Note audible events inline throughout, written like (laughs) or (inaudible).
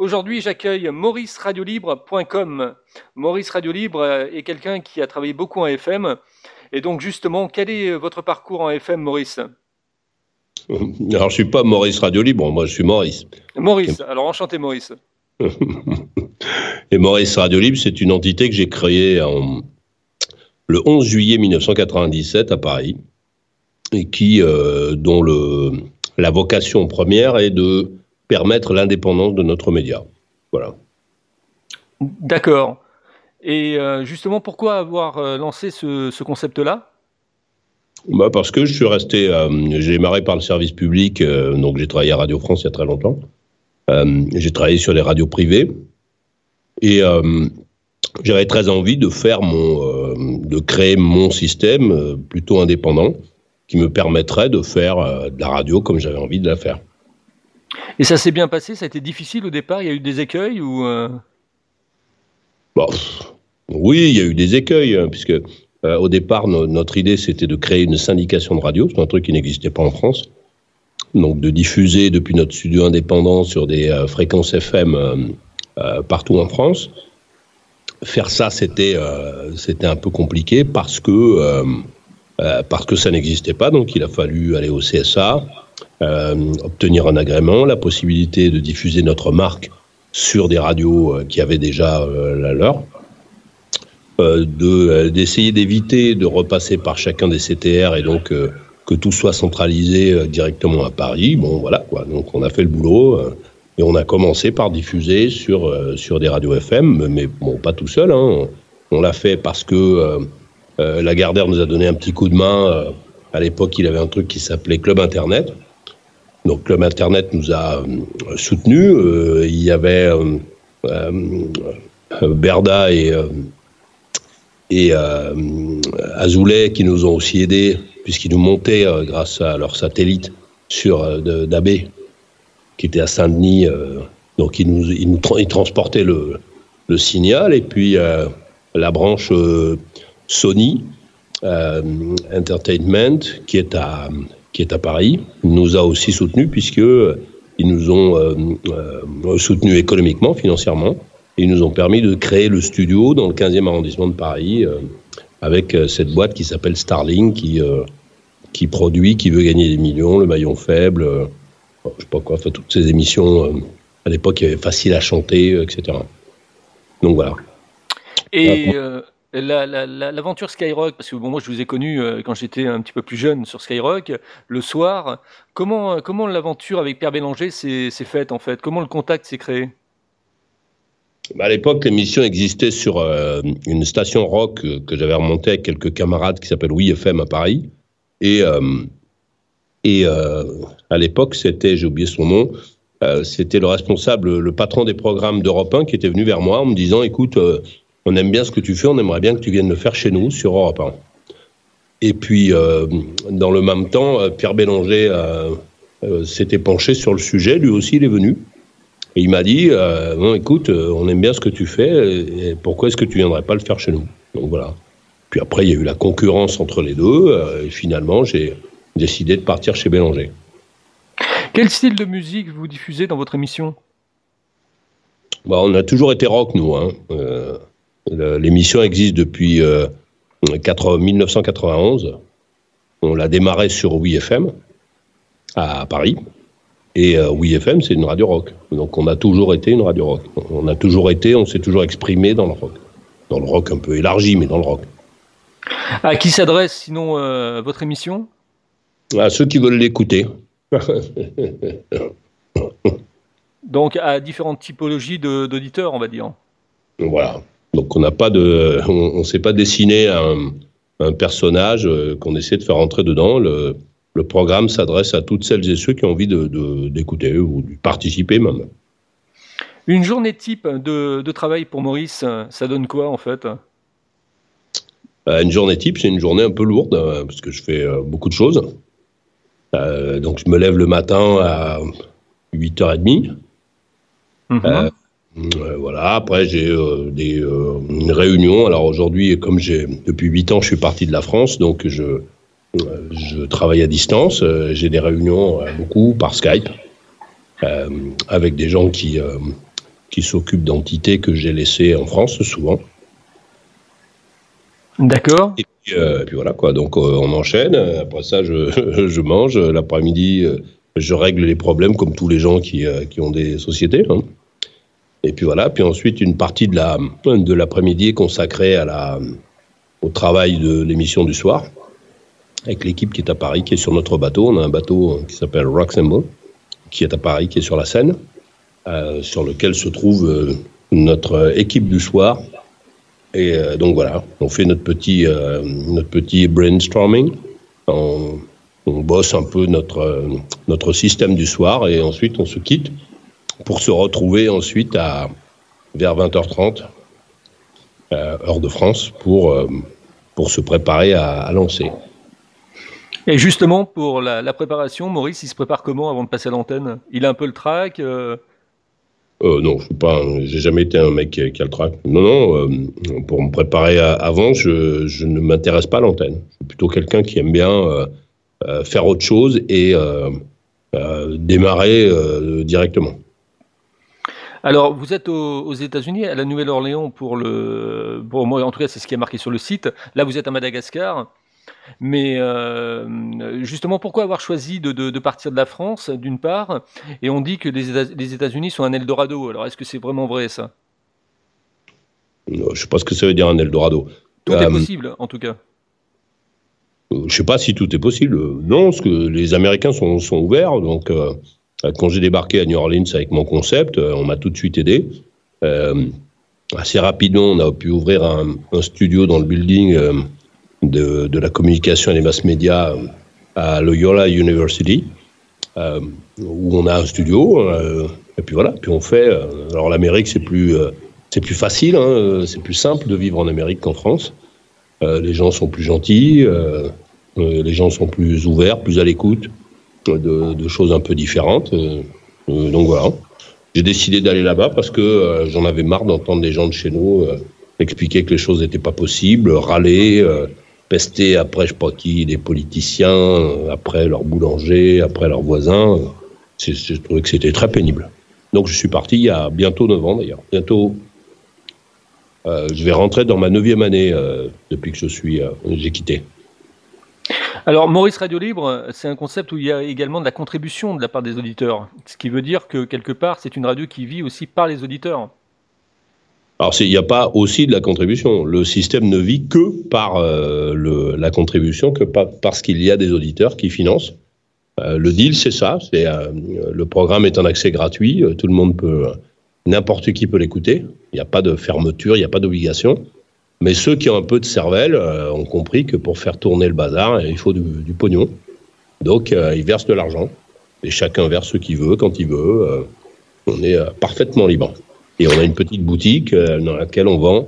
Aujourd'hui, j'accueille mauriceradiolibre.com. Maurice Radio Libre est quelqu'un qui a travaillé beaucoup en FM. Et donc, justement, quel est votre parcours en FM, Maurice? Alors, je suis pas Maurice Radio Libre, moi, je suis Maurice. Maurice, alors enchanté, Maurice. (laughs) Et Maurice Radio Libre, c'est une entité que j'ai créée en, le 11 juillet 1997 à Paris, et qui, euh, dont le, la vocation première est de permettre l'indépendance de notre média. Voilà. D'accord. Et euh, justement, pourquoi avoir euh, lancé ce, concept-là? Bah Parce que je suis resté, euh, j'ai démarré par le service public, donc j'ai travaillé à Radio France il y a très longtemps. j'ai travaillé sur les radios privées. Et j'avais très envie de faire mon, de créer mon système plutôt indépendant qui me permettrait de faire de la radio comme j'avais envie de la faire. Et ça s'est bien passé Ça a été difficile au départ Il y a eu des écueils ou euh? Oui, il y a eu des écueils, hein, puisque euh, au départ, notre idée, c'était de créer une syndication de radio. C'est un truc qui n'existait pas en France. Donc, de diffuser depuis notre studio indépendant sur des euh, fréquences FM partout en France. Faire ça, c'était un peu compliqué parce que, parce que ça n'existait pas. Donc, il a fallu aller au CSA, obtenir un agrément, la possibilité de diffuser notre marque sur des radios euh, qui avaient déjà euh, la leur, d'essayer d'éviter de repasser par chacun des CTR et donc que tout soit centralisé directement à Paris. Bon, voilà quoi. Donc on a fait le boulot et on a commencé par diffuser sur sur des radios FM, mais bon, pas tout seul. Hein. On l'a fait parce que Lagardère nous a donné un petit coup de main. à l'époque, il avait un truc qui s'appelait Club Internet. Donc Club Internet nous a euh, soutenus. Euh, il y avait euh, Berda et, Azoulay qui nous ont aussi aidés, puisqu'ils nous montaient grâce à leur satellite sur d'AB, qui était à Saint-Denis. donc ils nous, ils nous transportaient le, signal. Et puis la branche Sony Entertainment, qui est à qui est à Paris, nous a aussi soutenus puisque ils nous ont euh, euh, soutenus économiquement, financièrement. Et ils nous ont permis de créer le studio dans le 15e arrondissement de Paris euh, avec cette boîte qui s'appelle Starling qui, qui produit, qui veut gagner des millions, le maillon faible, je sais pas quoi, enfin, toutes ces émissions à l'époque facile à chanter, etc. Donc voilà. Et L'aventure Skyrock, parce que bon, moi je vous ai connu euh, quand j'étais un petit peu plus jeune sur Skyrock, le soir. Comment, comment l'aventure avec Pierre Bélanger s'est faite en fait? Comment le contact s'est créé? Bah, À l'époque, l'émission existait sur euh, une station rock que j'avais remontée avec quelques camarades qui s'appelle Oui à Paris. Et, euh, et à l'époque, c'était, j'ai oublié son nom, c'était le responsable, le patron des programmes d'Europe 1 qui était venu vers moi en me disant écoute, on aime bien ce que tu fais, on aimerait bien que tu viennes le faire chez nous sur Europe 1. Et puis, euh, dans le même temps, euh, Pierre Bélanger euh, s'était penché sur le sujet, lui aussi il est venu. Et il m'a dit, écoute, on aime bien ce que tu fais, et pourquoi est-ce que tu viendrais pas le faire chez nous? Donc voilà. Puis après, il y a eu la concurrence entre les deux, et finalement, j'ai décidé de partir chez Bélanger. Quel style de musique vous diffusez dans votre émission? Bah, On a toujours été rock, nous. Hein. L'émission existe depuis 1991. Euh, On l'a démarré sur WeFM à Paris. Et euh, WeFM, c'est une radio rock. Donc on a toujours été une radio rock. On a toujours été, on s'est toujours exprimé dans le rock. Dans le rock un peu élargi, mais dans le rock. À qui s'adresse sinon euh, votre émission? À ceux qui veulent l'écouter. (laughs) Donc à différentes typologies d'auditeurs, on va dire. Voilà. Donc on n'a pas de, on, ne sait pas dessiner un, un personnage euh, qu'on essaie de faire entrer dedans. Le, le programme s'adresse à toutes celles et ceux qui ont envie d'écouter de, ou de participer même. Une journée type de, de, travail pour Maurice, ça donne quoi en fait? Euh, Une journée type, c'est une journée un peu lourde euh, parce que je fais beaucoup de choses. donc je me lève le matin à 8h30. Euh, voilà. Après, j'ai euh, des euh, réunions. Alors aujourd'hui, comme j'ai depuis huit ans, je suis parti de la France, donc je je travaille à distance. j'ai des réunions beaucoup par Skype avec des gens qui qui s'occupe d'entités que j'ai laissées en France souvent. D'accord. Et puis, voilà quoi. Donc on enchaîne. Après ça, je, (laughs) je mange. L'après-midi, je règle les problèmes comme tous les gens qui, qui ont des sociétés. Hein. Et puis voilà. Puis ensuite, une partie de la de l'après-midi est consacrée au travail de l'émission du soir avec l'équipe qui est à Paris, qui est sur notre bateau. On a un bateau qui s'appelle Roxembourg, qui est à Paris, qui est sur la Seine, euh, sur lequel se trouve euh, notre équipe du soir. Et euh, donc voilà, on fait notre petit, notre petit brainstorming. On, on, bosse un peu notre, notre système du soir et ensuite on se quitte pour se retrouver ensuite à vers 20h30, heure de France, pour, pour se préparer à, à lancer. Et justement, pour la, préparation, Maurice, il se prépare comment avant de passer à l'antenne? Il a un peu le trac euh... Euh, non, je n'ai pas, j'ai jamais été un mec qui a, le trac. Non, non. Euh, pour me préparer avant, je, je ne m'intéresse pas à l'antenne. Je suis plutôt quelqu'un qui aime bien euh, faire autre chose et démarrer directement. Alors, vous êtes aux, États-Unis, à la Nouvelle-Orléans pour le. Bon, moi, en tout cas, c'est ce qui est marqué sur le site. Là, vous êtes à Madagascar. Mais euh, justement, pourquoi avoir choisi de, partir de la France, d'une part? Et on dit que les, États-Unis sont un Eldorado. Alors, est-ce que c'est vraiment vrai, ça? Je ne sais pas ce que ça veut dire un Eldorado. Tout est euh, possible, en tout cas. Je ne sais pas si tout est possible. Non, parce que les Américains sont, ouverts. Donc, euh, quand j'ai débarqué à New Orleans avec mon concept, on m'a tout de suite aidé. assez rapidement, on a pu ouvrir un, studio dans le building de, la communication et des mass médias à Loyola University, euh, où on a un studio. Euh, et puis voilà, puis on fait. Euh, alors l'Amérique, c'est plus, c'est plus facile, hein, c'est plus simple de vivre en Amérique qu'en France. les gens sont plus gentils, les gens sont plus ouverts, plus à l'écoute de, choses un peu différentes. donc voilà. J'ai décidé d'aller là-bas parce que j'en avais marre d'entendre des gens de chez nous expliquer que les choses n'étaient pas possibles, râler, pester après, je sais pas qui, les politiciens, euh, après leurs boulangers, après leurs voisins. Je trouvais que c'était très pénible. Donc je suis parti il y a bientôt 9 ans d'ailleurs. Bientôt, euh, je vais rentrer dans ma neuvième année euh, depuis que je suis, j'ai quitté. Alors Maurice Radio Libre, c'est un concept où il y a également de la contribution de la part des auditeurs. Ce qui veut dire que quelque part, c'est une radio qui vit aussi par les auditeurs. Alors, il n'y a pas aussi de la contribution. Le système ne vit que par euh, la contribution, que parce qu'il y a des auditeurs qui financent. Euh, le deal, c'est ça. Euh, le programme est en accès gratuit. tout le monde peut, n'importe qui peut l'écouter. Il n'y a pas de fermeture, il n'y a pas d'obligation. Mais ceux qui ont un peu de cervelle ont compris que pour faire tourner le bazar, il faut du, pognon. Donc, ils versent de l'argent. Et chacun verse ce qu'il veut, quand il veut. on est parfaitement libre. Et on a une petite boutique euh, dans laquelle on vend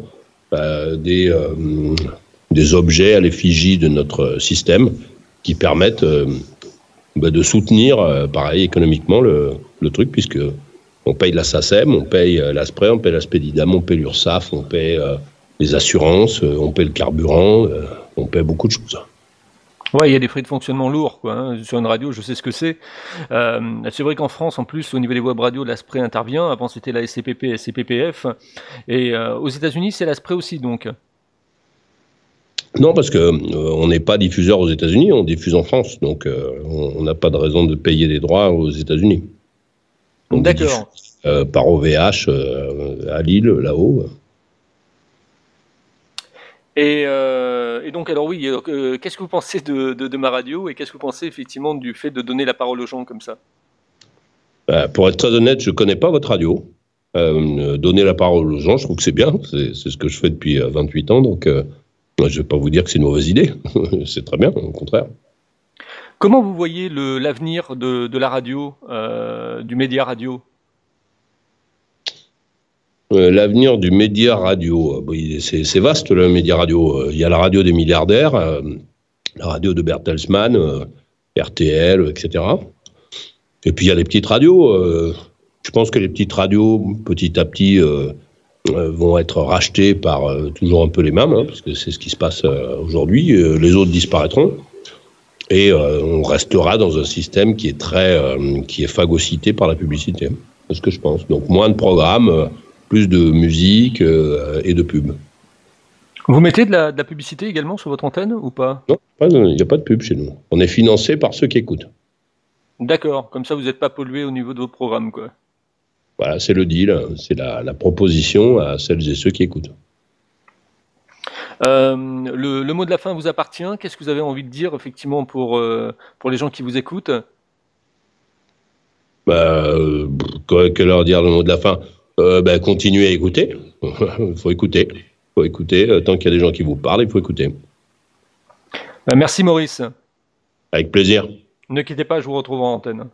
euh, des, euh, des objets à l'effigie de notre système qui permettent bah, de soutenir, pareil, économiquement le, le truc, puisque on paye la SACEM, on paye l'ASPRE, on paye la on paye l'URSSAF, on paye les assurances, on paye le carburant, on paye beaucoup de choses. Ouais, il y a des frais de fonctionnement lourds, quoi. Hein. Sur une radio, je sais ce que c'est. Euh, c'est vrai qu'en France, en plus, au niveau des web radios, l'ASPRE intervient. Avant, c'était la SCPP, SCPPF. Et euh, aux États-Unis, c'est l'ASPRE aussi, donc. Non, parce que euh, on n'est pas diffuseur aux États-Unis, on diffuse en France, donc on n'a pas de raison de payer des droits aux États-Unis. D'accord. par OVH à Lille, là-haut. Euh, et, donc, alors oui, euh, qu'est-ce que vous pensez de, ma radio et qu'est-ce que vous pensez effectivement du fait de donner la parole aux gens comme ça? Bah, Pour être très honnête, je ne connais pas votre radio. Euh, donner la parole aux gens, je trouve que c'est bien. C'est ce que je fais depuis 28 ans. Donc, je ne vais pas vous dire que c'est une mauvaise idée. (laughs) c'est très bien, au contraire. Comment vous voyez l'avenir de, de, la radio, du média radio? euh, l'avenir du média radio. Euh, c'est vaste le média radio. Euh, il y a la radio des milliardaires, la radio de Bertelsmann, RTL, etc. Et puis il y a les petites radios. Je pense que les petites radios, petit à petit, vont être rachetées par toujours un peu les mêmes, hein, parce que c'est ce qui se passe aujourd'hui. Les autres disparaîtront. Et on restera dans un système qui est très, qui est phagocyté par la publicité. C'est ce que je pense. Donc moins de programmes, plus de musique et de pub. Vous mettez de la, publicité également sur votre antenne ou pas? Non, il n'y a pas de pub chez nous. On est financé par ceux qui écoutent. D'accord, comme ça vous n'êtes pas pollué au niveau de vos programmes. Quoi. Voilà, c'est le deal, c'est la, proposition à celles et ceux qui écoutent. Euh, le, mot de la fin vous appartient? Qu'est-ce que vous avez envie de dire effectivement pour, euh, pour les gens qui vous écoutent? Bah, euh, Que leur dire le mot de la fin? Bah, Continuez à écouter. il (laughs) faut écouter faut écouter. Euh, tant qu'il y a des gens qui vous parlent, il faut écouter. Bah, merci Maurice. Avec plaisir. Ne quittez pas, je vous retrouve en antenne.